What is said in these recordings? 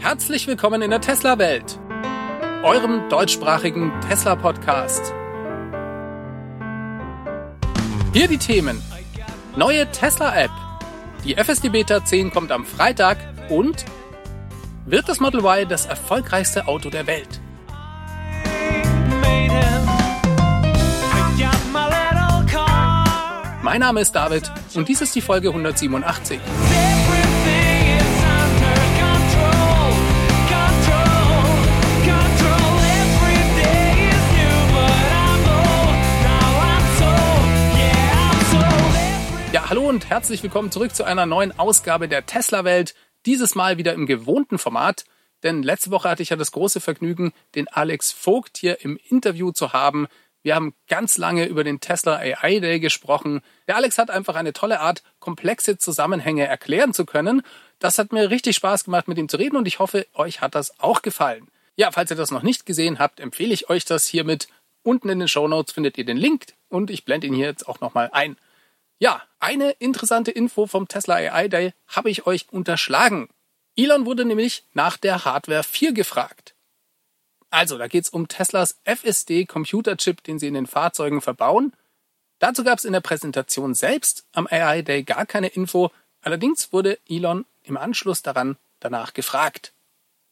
Herzlich willkommen in der Tesla-Welt, eurem deutschsprachigen Tesla-Podcast. Hier die Themen. Neue Tesla-App. Die FSD Beta 10 kommt am Freitag und wird das Model Y das erfolgreichste Auto der Welt? Mein Name ist David und dies ist die Folge 187. und herzlich willkommen zurück zu einer neuen Ausgabe der Tesla Welt. Dieses Mal wieder im gewohnten Format, denn letzte Woche hatte ich ja das große Vergnügen, den Alex Vogt hier im Interview zu haben. Wir haben ganz lange über den Tesla AI Day gesprochen. Der Alex hat einfach eine tolle Art, komplexe Zusammenhänge erklären zu können. Das hat mir richtig Spaß gemacht, mit ihm zu reden und ich hoffe, euch hat das auch gefallen. Ja, falls ihr das noch nicht gesehen habt, empfehle ich euch das hiermit. Unten in den Show Notes findet ihr den Link und ich blende ihn hier jetzt auch nochmal ein. Ja, eine interessante Info vom Tesla AI Day habe ich euch unterschlagen. Elon wurde nämlich nach der Hardware 4 gefragt. Also, da geht's um Teslas FSD Computerchip, den sie in den Fahrzeugen verbauen. Dazu gab es in der Präsentation selbst am AI Day gar keine Info, allerdings wurde Elon im Anschluss daran danach gefragt.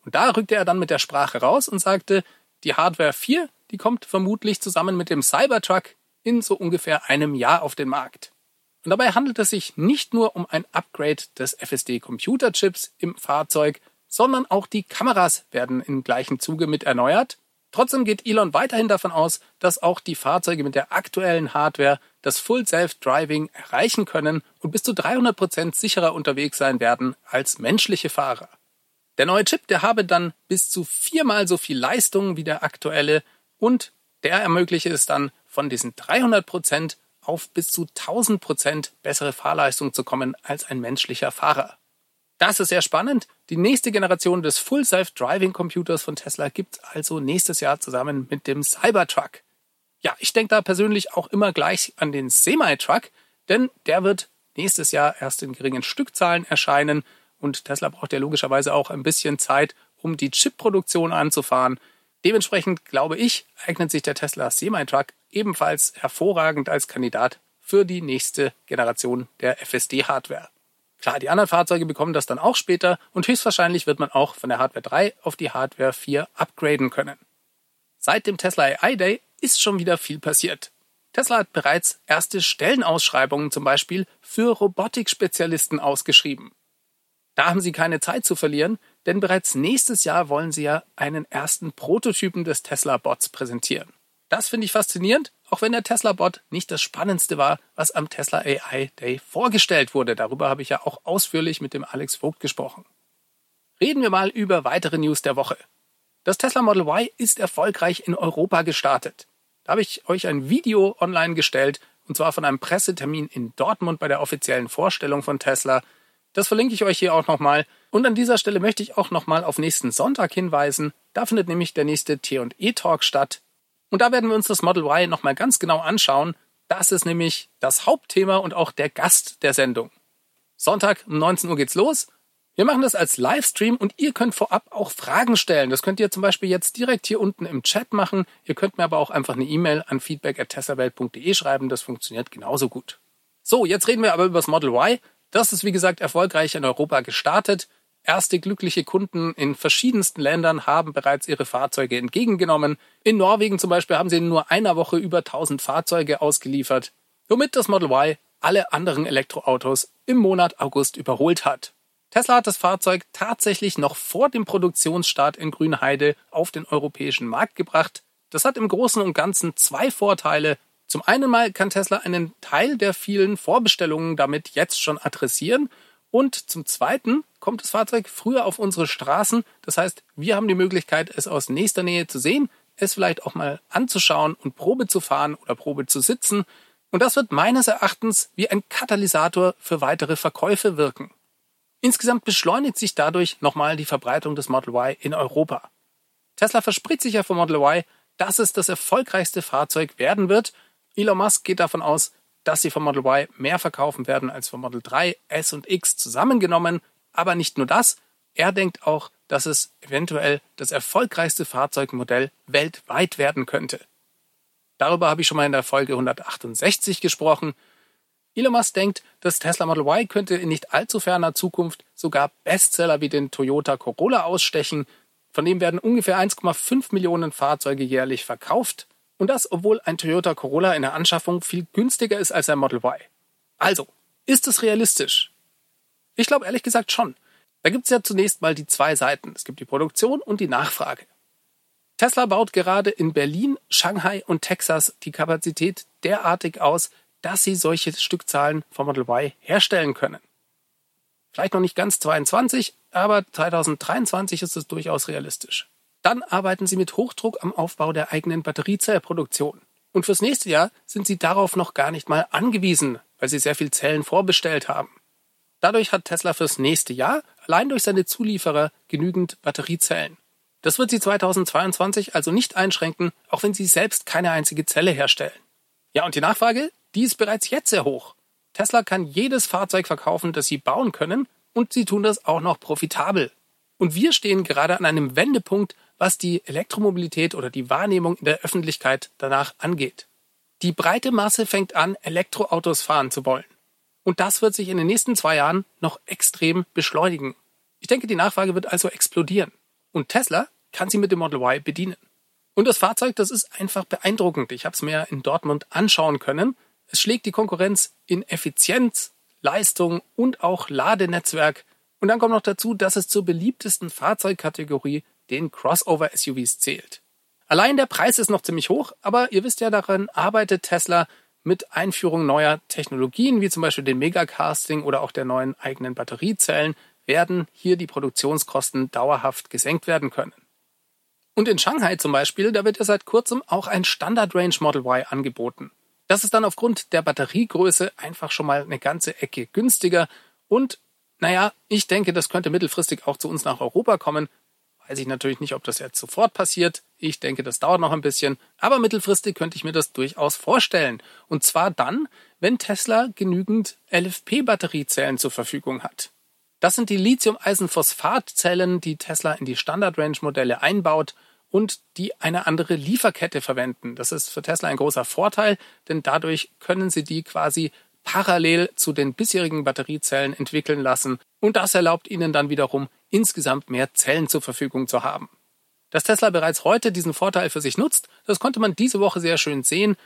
Und da rückte er dann mit der Sprache raus und sagte, die Hardware 4, die kommt vermutlich zusammen mit dem Cybertruck in so ungefähr einem Jahr auf den Markt. Und dabei handelt es sich nicht nur um ein Upgrade des FSD-Computerchips im Fahrzeug, sondern auch die Kameras werden im gleichen Zuge mit erneuert. Trotzdem geht Elon weiterhin davon aus, dass auch die Fahrzeuge mit der aktuellen Hardware das Full Self-Driving erreichen können und bis zu 300 Prozent sicherer unterwegs sein werden als menschliche Fahrer. Der neue Chip, der habe dann bis zu viermal so viel Leistung wie der aktuelle und der ermögliche es dann von diesen 300 Prozent auf bis zu 1000 Prozent bessere Fahrleistung zu kommen als ein menschlicher Fahrer. Das ist sehr spannend. Die nächste Generation des Full Self-Driving Computers von Tesla gibt also nächstes Jahr zusammen mit dem Cybertruck. Ja, ich denke da persönlich auch immer gleich an den Semi-Truck, denn der wird nächstes Jahr erst in geringen Stückzahlen erscheinen und Tesla braucht ja logischerweise auch ein bisschen Zeit, um die Chipproduktion anzufahren. Dementsprechend glaube ich, eignet sich der Tesla Semi-Truck ebenfalls hervorragend als Kandidat für die nächste Generation der FSD-Hardware. Klar, die anderen Fahrzeuge bekommen das dann auch später und höchstwahrscheinlich wird man auch von der Hardware 3 auf die Hardware 4 upgraden können. Seit dem Tesla AI Day ist schon wieder viel passiert. Tesla hat bereits erste Stellenausschreibungen zum Beispiel für Robotikspezialisten ausgeschrieben. Da haben sie keine Zeit zu verlieren, denn bereits nächstes Jahr wollen sie ja einen ersten Prototypen des Tesla Bots präsentieren. Das finde ich faszinierend, auch wenn der Tesla-Bot nicht das Spannendste war, was am Tesla AI Day vorgestellt wurde. Darüber habe ich ja auch ausführlich mit dem Alex Vogt gesprochen. Reden wir mal über weitere News der Woche. Das Tesla Model Y ist erfolgreich in Europa gestartet. Da habe ich euch ein Video online gestellt, und zwar von einem Pressetermin in Dortmund bei der offiziellen Vorstellung von Tesla. Das verlinke ich euch hier auch nochmal. Und an dieser Stelle möchte ich auch nochmal auf nächsten Sonntag hinweisen. Da findet nämlich der nächste T&E Talk statt. Und da werden wir uns das Model Y nochmal ganz genau anschauen. Das ist nämlich das Hauptthema und auch der Gast der Sendung. Sonntag um 19 Uhr geht's los. Wir machen das als Livestream und ihr könnt vorab auch Fragen stellen. Das könnt ihr zum Beispiel jetzt direkt hier unten im Chat machen. Ihr könnt mir aber auch einfach eine E-Mail an feedback.tessawelt.de schreiben. Das funktioniert genauso gut. So, jetzt reden wir aber über das Model Y. Das ist wie gesagt erfolgreich in Europa gestartet. Erste glückliche Kunden in verschiedensten Ländern haben bereits ihre Fahrzeuge entgegengenommen. In Norwegen zum Beispiel haben sie in nur einer Woche über 1000 Fahrzeuge ausgeliefert, womit das Model Y alle anderen Elektroautos im Monat August überholt hat. Tesla hat das Fahrzeug tatsächlich noch vor dem Produktionsstart in Grünheide auf den europäischen Markt gebracht. Das hat im Großen und Ganzen zwei Vorteile. Zum einen mal kann Tesla einen Teil der vielen Vorbestellungen damit jetzt schon adressieren und zum Zweiten kommt das Fahrzeug früher auf unsere Straßen. Das heißt, wir haben die Möglichkeit, es aus nächster Nähe zu sehen, es vielleicht auch mal anzuschauen und Probe zu fahren oder Probe zu sitzen. Und das wird meines Erachtens wie ein Katalysator für weitere Verkäufe wirken. Insgesamt beschleunigt sich dadurch nochmal die Verbreitung des Model Y in Europa. Tesla verspricht sich ja vom Model Y, dass es das erfolgreichste Fahrzeug werden wird. Elon Musk geht davon aus, dass sie vom Model Y mehr verkaufen werden als vom Model 3, S und X zusammengenommen. Aber nicht nur das, er denkt auch, dass es eventuell das erfolgreichste Fahrzeugmodell weltweit werden könnte. Darüber habe ich schon mal in der Folge 168 gesprochen. Elon Musk denkt, das Tesla Model Y könnte in nicht allzu ferner Zukunft sogar Bestseller wie den Toyota Corolla ausstechen. Von dem werden ungefähr 1,5 Millionen Fahrzeuge jährlich verkauft. Und das, obwohl ein Toyota Corolla in der Anschaffung viel günstiger ist als ein Model Y. Also, ist es realistisch? Ich glaube ehrlich gesagt schon. Da gibt es ja zunächst mal die zwei Seiten. Es gibt die Produktion und die Nachfrage. Tesla baut gerade in Berlin, Shanghai und Texas die Kapazität derartig aus, dass sie solche Stückzahlen vom Model Y herstellen können. Vielleicht noch nicht ganz 22, aber 2023 ist es durchaus realistisch. Dann arbeiten sie mit Hochdruck am Aufbau der eigenen Batteriezellproduktion. Und fürs nächste Jahr sind sie darauf noch gar nicht mal angewiesen, weil sie sehr viel Zellen vorbestellt haben. Dadurch hat Tesla fürs nächste Jahr allein durch seine Zulieferer genügend Batteriezellen. Das wird sie 2022 also nicht einschränken, auch wenn sie selbst keine einzige Zelle herstellen. Ja, und die Nachfrage, die ist bereits jetzt sehr hoch. Tesla kann jedes Fahrzeug verkaufen, das sie bauen können, und sie tun das auch noch profitabel. Und wir stehen gerade an einem Wendepunkt, was die Elektromobilität oder die Wahrnehmung in der Öffentlichkeit danach angeht. Die breite Masse fängt an, Elektroautos fahren zu wollen. Und das wird sich in den nächsten zwei Jahren noch extrem beschleunigen. Ich denke, die Nachfrage wird also explodieren. Und Tesla kann sie mit dem Model Y bedienen. Und das Fahrzeug, das ist einfach beeindruckend. Ich habe es mir in Dortmund anschauen können. Es schlägt die Konkurrenz in Effizienz, Leistung und auch Ladenetzwerk. Und dann kommt noch dazu, dass es zur beliebtesten Fahrzeugkategorie, den Crossover-SUVs, zählt. Allein der Preis ist noch ziemlich hoch, aber ihr wisst ja, daran arbeitet Tesla mit Einführung neuer Technologien, wie zum Beispiel dem Megacasting oder auch der neuen eigenen Batteriezellen, werden hier die Produktionskosten dauerhaft gesenkt werden können. Und in Shanghai zum Beispiel, da wird ja seit kurzem auch ein Standard Range Model Y angeboten. Das ist dann aufgrund der Batteriegröße einfach schon mal eine ganze Ecke günstiger und naja, ich denke, das könnte mittelfristig auch zu uns nach Europa kommen. Weiß ich natürlich nicht, ob das jetzt sofort passiert. Ich denke, das dauert noch ein bisschen. Aber mittelfristig könnte ich mir das durchaus vorstellen. Und zwar dann, wenn Tesla genügend LFP-Batteriezellen zur Verfügung hat. Das sind die Lithium-Eisenphosphat-Zellen, die Tesla in die Standard-Range-Modelle einbaut und die eine andere Lieferkette verwenden. Das ist für Tesla ein großer Vorteil, denn dadurch können sie die quasi parallel zu den bisherigen Batteriezellen entwickeln lassen und das erlaubt ihnen dann wiederum insgesamt mehr Zellen zur Verfügung zu haben. Dass Tesla bereits heute diesen Vorteil für sich nutzt, das konnte man diese Woche sehr schön sehen,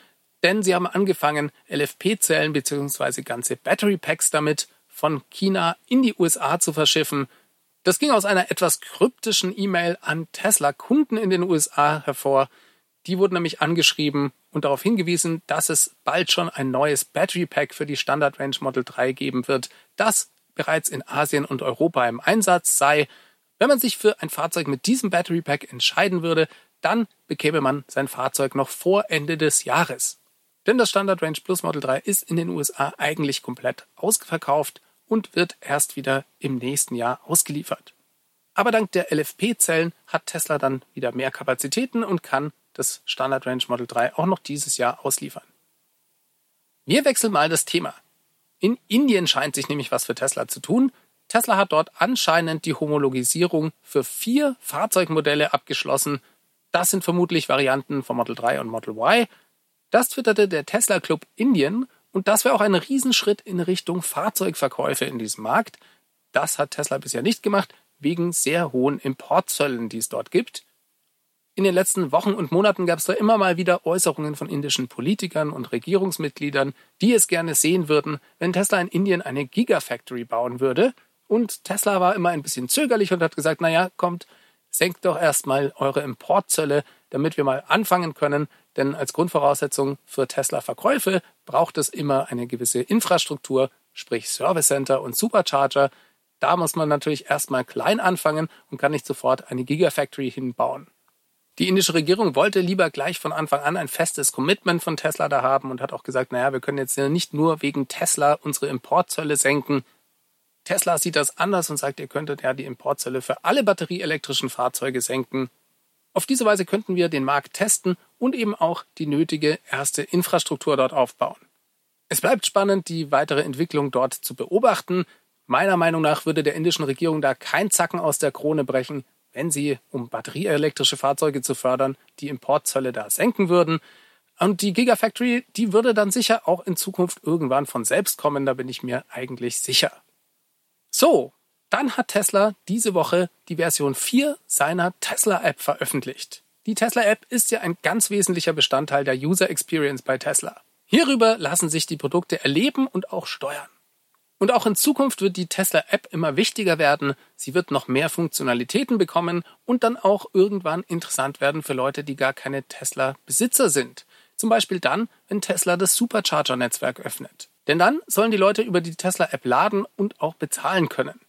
denn sie haben angefangen, LFP-Zellen bzw. ganze Battery Packs damit von China in die USA zu verschiffen. Das ging aus einer etwas kryptischen E-Mail an Tesla-Kunden in den USA hervor. Die wurden nämlich angeschrieben und darauf hingewiesen, dass es bald schon ein neues Battery Pack für die Standard Range Model 3 geben wird, das bereits in Asien und Europa im Einsatz sei. Wenn man sich für ein Fahrzeug mit diesem Battery Pack entscheiden würde, dann bekäme man sein Fahrzeug noch vor Ende des Jahres. Denn das Standard Range Plus Model 3 ist in den USA eigentlich komplett ausverkauft und wird erst wieder im nächsten Jahr ausgeliefert. Aber dank der LFP-Zellen hat Tesla dann wieder mehr Kapazitäten und kann das Standard Range Model 3 auch noch dieses Jahr ausliefern. Wir wechseln mal das Thema. In Indien scheint sich nämlich was für Tesla zu tun. Tesla hat dort anscheinend die Homologisierung für vier Fahrzeugmodelle abgeschlossen. Das sind vermutlich Varianten von Model 3 und Model Y. Das twitterte der Tesla Club Indien und das wäre auch ein Riesenschritt in Richtung Fahrzeugverkäufe in diesem Markt. Das hat Tesla bisher nicht gemacht, wegen sehr hohen Importzöllen, die es dort gibt. In den letzten Wochen und Monaten gab es da immer mal wieder Äußerungen von indischen Politikern und Regierungsmitgliedern, die es gerne sehen würden, wenn Tesla in Indien eine Gigafactory bauen würde. Und Tesla war immer ein bisschen zögerlich und hat gesagt, naja, kommt, senkt doch erstmal eure Importzölle, damit wir mal anfangen können, denn als Grundvoraussetzung für Tesla-Verkäufe braucht es immer eine gewisse Infrastruktur, sprich Service Center und Supercharger. Da muss man natürlich erstmal klein anfangen und kann nicht sofort eine Gigafactory hinbauen. Die indische Regierung wollte lieber gleich von Anfang an ein festes Commitment von Tesla da haben und hat auch gesagt, naja, wir können jetzt nicht nur wegen Tesla unsere Importzölle senken. Tesla sieht das anders und sagt, ihr könntet ja die Importzölle für alle batterieelektrischen Fahrzeuge senken. Auf diese Weise könnten wir den Markt testen und eben auch die nötige erste Infrastruktur dort aufbauen. Es bleibt spannend, die weitere Entwicklung dort zu beobachten. Meiner Meinung nach würde der indischen Regierung da kein Zacken aus der Krone brechen, wenn sie, um batterieelektrische Fahrzeuge zu fördern, die Importzölle da senken würden. Und die Gigafactory, die würde dann sicher auch in Zukunft irgendwann von selbst kommen, da bin ich mir eigentlich sicher. So, dann hat Tesla diese Woche die Version 4 seiner Tesla-App veröffentlicht. Die Tesla-App ist ja ein ganz wesentlicher Bestandteil der User Experience bei Tesla. Hierüber lassen sich die Produkte erleben und auch steuern. Und auch in Zukunft wird die Tesla-App immer wichtiger werden. Sie wird noch mehr Funktionalitäten bekommen und dann auch irgendwann interessant werden für Leute, die gar keine Tesla-Besitzer sind. Zum Beispiel dann, wenn Tesla das Supercharger-Netzwerk öffnet. Denn dann sollen die Leute über die Tesla-App laden und auch bezahlen können.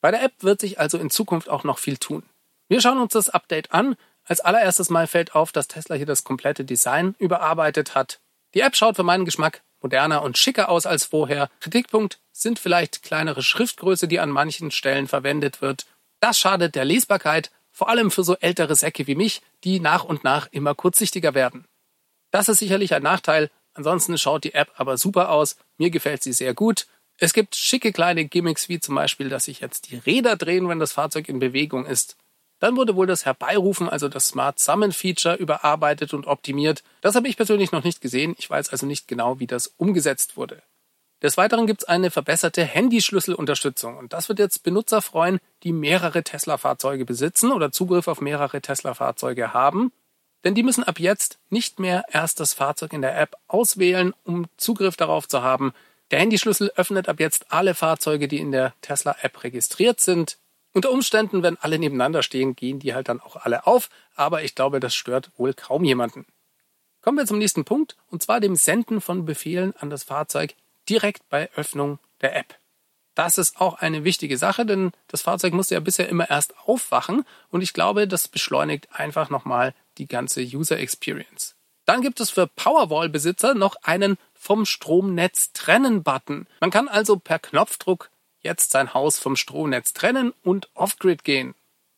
Bei der App wird sich also in Zukunft auch noch viel tun. Wir schauen uns das Update an. Als allererstes Mal fällt auf, dass Tesla hier das komplette Design überarbeitet hat. Die App schaut für meinen Geschmack moderner und schicker aus als vorher. Kritikpunkt sind vielleicht kleinere Schriftgröße, die an manchen Stellen verwendet wird. Das schadet der Lesbarkeit, vor allem für so ältere Säcke wie mich, die nach und nach immer kurzsichtiger werden. Das ist sicherlich ein Nachteil, ansonsten schaut die App aber super aus, mir gefällt sie sehr gut. Es gibt schicke kleine Gimmicks, wie zum Beispiel, dass sich jetzt die Räder drehen, wenn das Fahrzeug in Bewegung ist. Dann wurde wohl das Herbeirufen, also das Smart Summon Feature, überarbeitet und optimiert. Das habe ich persönlich noch nicht gesehen. Ich weiß also nicht genau, wie das umgesetzt wurde. Des Weiteren gibt es eine verbesserte Handyschlüsselunterstützung und das wird jetzt Benutzer freuen, die mehrere Tesla-Fahrzeuge besitzen oder Zugriff auf mehrere Tesla-Fahrzeuge haben. Denn die müssen ab jetzt nicht mehr erst das Fahrzeug in der App auswählen, um Zugriff darauf zu haben, der Handyschlüssel öffnet ab jetzt alle Fahrzeuge, die in der Tesla-App registriert sind. Unter Umständen, wenn alle nebeneinander stehen, gehen die halt dann auch alle auf, aber ich glaube, das stört wohl kaum jemanden. Kommen wir zum nächsten Punkt, und zwar dem Senden von Befehlen an das Fahrzeug direkt bei Öffnung der App. Das ist auch eine wichtige Sache, denn das Fahrzeug musste ja bisher immer erst aufwachen und ich glaube, das beschleunigt einfach nochmal die ganze User Experience. Dann gibt es für Powerwall-Besitzer noch einen vom Stromnetz trennen Button. Man kann also per Knopfdruck jetzt sein Haus vom Stromnetz trennen und off-grid gehen.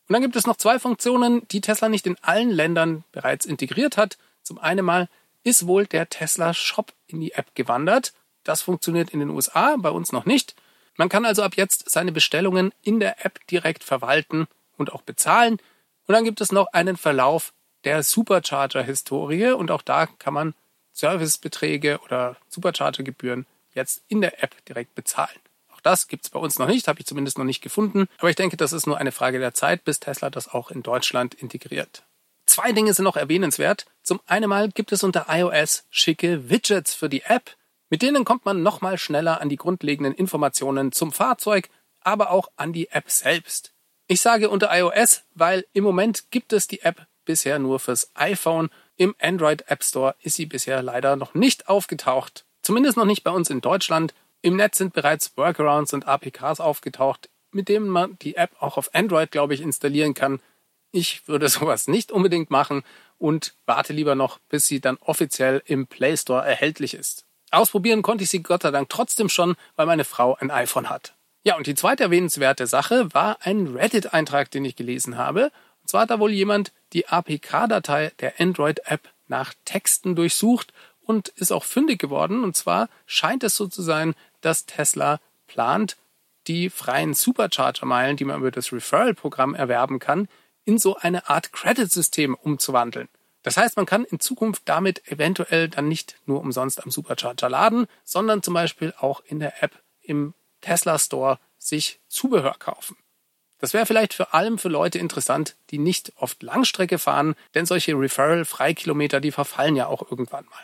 Und dann gibt es noch zwei Funktionen, die Tesla nicht in allen Ländern bereits integriert hat. Zum einen mal ist wohl der Tesla Shop in die App gewandert. Das funktioniert in den USA, bei uns noch nicht. Man kann also ab jetzt seine Bestellungen in der App direkt verwalten und auch bezahlen. Und dann gibt es noch einen Verlauf der Supercharger-Historie und auch da kann man Servicebeträge oder Supercharger-Gebühren jetzt in der App direkt bezahlen. Auch das gibt es bei uns noch nicht, habe ich zumindest noch nicht gefunden. Aber ich denke, das ist nur eine Frage der Zeit, bis Tesla das auch in Deutschland integriert. Zwei Dinge sind noch erwähnenswert. Zum einen mal gibt es unter iOS schicke Widgets für die App. Mit denen kommt man nochmal schneller an die grundlegenden Informationen zum Fahrzeug, aber auch an die App selbst. Ich sage unter iOS, weil im Moment gibt es die App bisher nur fürs iPhone. Im Android App Store ist sie bisher leider noch nicht aufgetaucht. Zumindest noch nicht bei uns in Deutschland. Im Netz sind bereits Workarounds und APKs aufgetaucht, mit denen man die App auch auf Android, glaube ich, installieren kann. Ich würde sowas nicht unbedingt machen und warte lieber noch, bis sie dann offiziell im Play Store erhältlich ist. Ausprobieren konnte ich sie Gott sei Dank trotzdem schon, weil meine Frau ein iPhone hat. Ja, und die zweite erwähnenswerte Sache war ein Reddit-Eintrag, den ich gelesen habe zwar hat da wohl jemand die APK-Datei der Android-App nach Texten durchsucht und ist auch fündig geworden. Und zwar scheint es so zu sein, dass Tesla plant, die freien Supercharger-Meilen, die man über das Referral-Programm erwerben kann, in so eine Art Credit-System umzuwandeln. Das heißt, man kann in Zukunft damit eventuell dann nicht nur umsonst am Supercharger laden, sondern zum Beispiel auch in der App im Tesla Store sich Zubehör kaufen. Das wäre vielleicht vor allem für Leute interessant, die nicht oft Langstrecke fahren, denn solche Referral-Freikilometer, die verfallen ja auch irgendwann mal.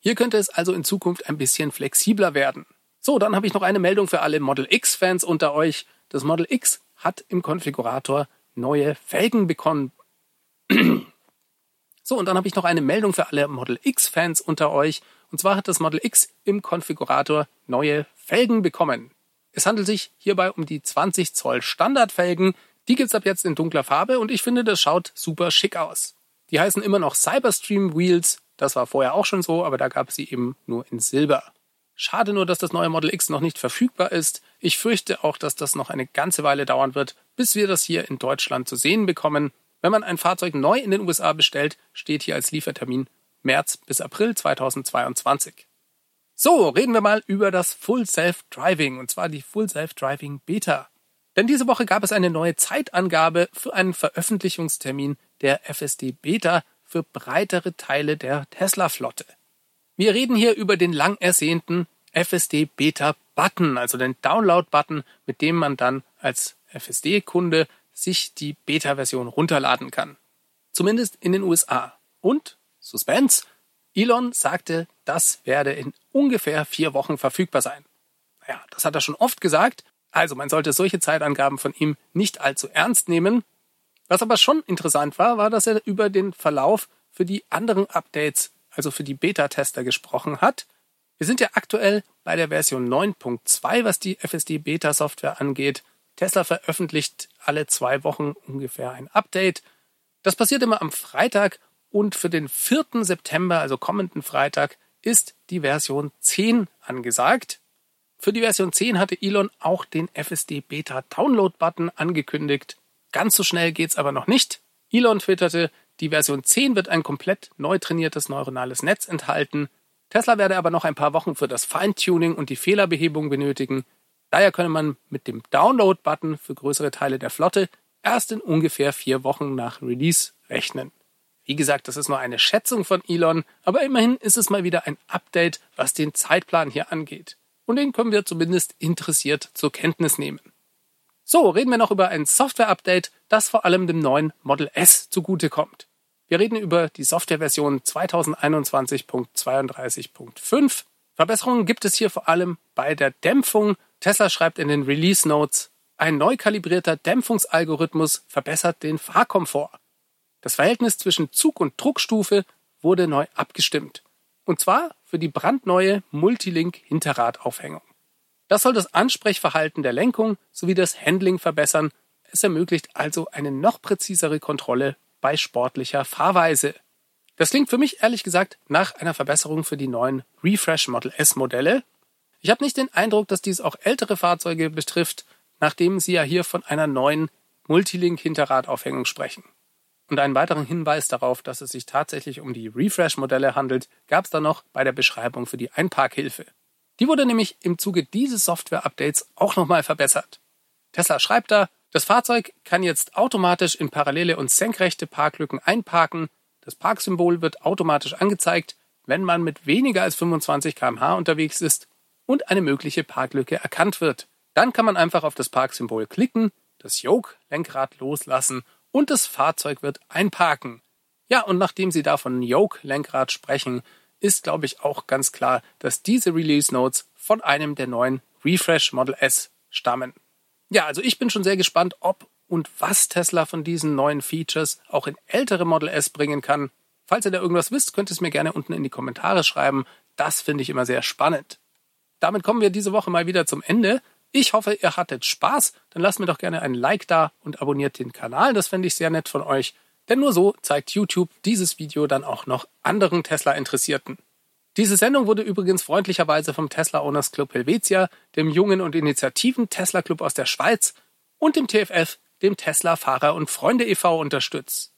Hier könnte es also in Zukunft ein bisschen flexibler werden. So, dann habe ich noch eine Meldung für alle Model X-Fans unter euch. Das Model X hat im Konfigurator neue Felgen bekommen. so, und dann habe ich noch eine Meldung für alle Model X-Fans unter euch. Und zwar hat das Model X im Konfigurator neue Felgen bekommen. Es handelt sich hierbei um die 20 Zoll Standardfelgen. Die gibt's ab jetzt in dunkler Farbe und ich finde, das schaut super schick aus. Die heißen immer noch Cyberstream Wheels. Das war vorher auch schon so, aber da gab es sie eben nur in Silber. Schade nur, dass das neue Model X noch nicht verfügbar ist. Ich fürchte auch, dass das noch eine ganze Weile dauern wird, bis wir das hier in Deutschland zu sehen bekommen. Wenn man ein Fahrzeug neu in den USA bestellt, steht hier als Liefertermin März bis April 2022. So, reden wir mal über das Full Self Driving und zwar die Full Self Driving Beta. Denn diese Woche gab es eine neue Zeitangabe für einen Veröffentlichungstermin der FSD Beta für breitere Teile der Tesla-Flotte. Wir reden hier über den lang ersehnten FSD Beta Button, also den Download-Button, mit dem man dann als FSD-Kunde sich die Beta-Version runterladen kann. Zumindest in den USA. Und, Suspense, Elon sagte, das werde in ungefähr vier Wochen verfügbar sein. Naja, das hat er schon oft gesagt, also man sollte solche Zeitangaben von ihm nicht allzu ernst nehmen. Was aber schon interessant war, war, dass er über den Verlauf für die anderen Updates, also für die Beta-Tester gesprochen hat. Wir sind ja aktuell bei der Version 9.2, was die FSD Beta-Software angeht. Tesla veröffentlicht alle zwei Wochen ungefähr ein Update. Das passiert immer am Freitag und für den 4. September, also kommenden Freitag, ist die Version 10 angesagt. Für die Version 10 hatte Elon auch den FSD Beta Download Button angekündigt. Ganz so schnell geht's aber noch nicht. Elon twitterte, die Version 10 wird ein komplett neu trainiertes neuronales Netz enthalten. Tesla werde aber noch ein paar Wochen für das Feintuning und die Fehlerbehebung benötigen. Daher könne man mit dem Download-Button für größere Teile der Flotte erst in ungefähr vier Wochen nach Release rechnen. Wie gesagt, das ist nur eine Schätzung von Elon, aber immerhin ist es mal wieder ein Update, was den Zeitplan hier angeht. Und den können wir zumindest interessiert zur Kenntnis nehmen. So, reden wir noch über ein Software-Update, das vor allem dem neuen Model S zugutekommt. Wir reden über die Softwareversion 2021.32.5. Verbesserungen gibt es hier vor allem bei der Dämpfung. Tesla schreibt in den Release Notes, ein neu kalibrierter Dämpfungsalgorithmus verbessert den Fahrkomfort. Das Verhältnis zwischen Zug- und Druckstufe wurde neu abgestimmt. Und zwar für die brandneue Multilink-Hinterradaufhängung. Das soll das Ansprechverhalten der Lenkung sowie das Handling verbessern. Es ermöglicht also eine noch präzisere Kontrolle bei sportlicher Fahrweise. Das klingt für mich ehrlich gesagt nach einer Verbesserung für die neuen Refresh Model S Modelle. Ich habe nicht den Eindruck, dass dies auch ältere Fahrzeuge betrifft, nachdem sie ja hier von einer neuen Multilink-Hinterradaufhängung sprechen. Und einen weiteren Hinweis darauf, dass es sich tatsächlich um die Refresh-Modelle handelt, gab es dann noch bei der Beschreibung für die Einparkhilfe. Die wurde nämlich im Zuge dieses Software-Updates auch nochmal verbessert. Tesla schreibt da, das Fahrzeug kann jetzt automatisch in parallele und senkrechte Parklücken einparken. Das Parksymbol wird automatisch angezeigt, wenn man mit weniger als 25 km/h unterwegs ist und eine mögliche Parklücke erkannt wird. Dann kann man einfach auf das Parksymbol klicken, das Yoke-Lenkrad loslassen und das Fahrzeug wird einparken. Ja, und nachdem Sie da von Yoke-Lenkrad sprechen, ist, glaube ich, auch ganz klar, dass diese Release Notes von einem der neuen Refresh Model S stammen. Ja, also ich bin schon sehr gespannt, ob und was Tesla von diesen neuen Features auch in ältere Model S bringen kann. Falls ihr da irgendwas wisst, könnt ihr es mir gerne unten in die Kommentare schreiben. Das finde ich immer sehr spannend. Damit kommen wir diese Woche mal wieder zum Ende. Ich hoffe, ihr hattet Spaß. Dann lasst mir doch gerne ein Like da und abonniert den Kanal. Das fände ich sehr nett von euch. Denn nur so zeigt YouTube dieses Video dann auch noch anderen Tesla-Interessierten. Diese Sendung wurde übrigens freundlicherweise vom Tesla Owners Club Helvetia, dem Jungen und Initiativen Tesla Club aus der Schweiz und dem TFF, dem Tesla Fahrer und Freunde e.V. unterstützt.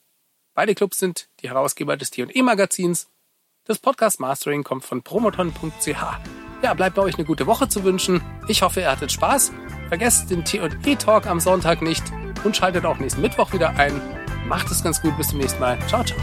Beide Clubs sind die Herausgeber des T&E Magazins. Das Podcast Mastering kommt von promoton.ch. Ja, bleibt bei euch eine gute Woche zu wünschen. Ich hoffe, ihr hattet Spaß. Vergesst den T&E Talk am Sonntag nicht und schaltet auch nächsten Mittwoch wieder ein. Macht es ganz gut. Bis zum nächsten Mal. Ciao, ciao.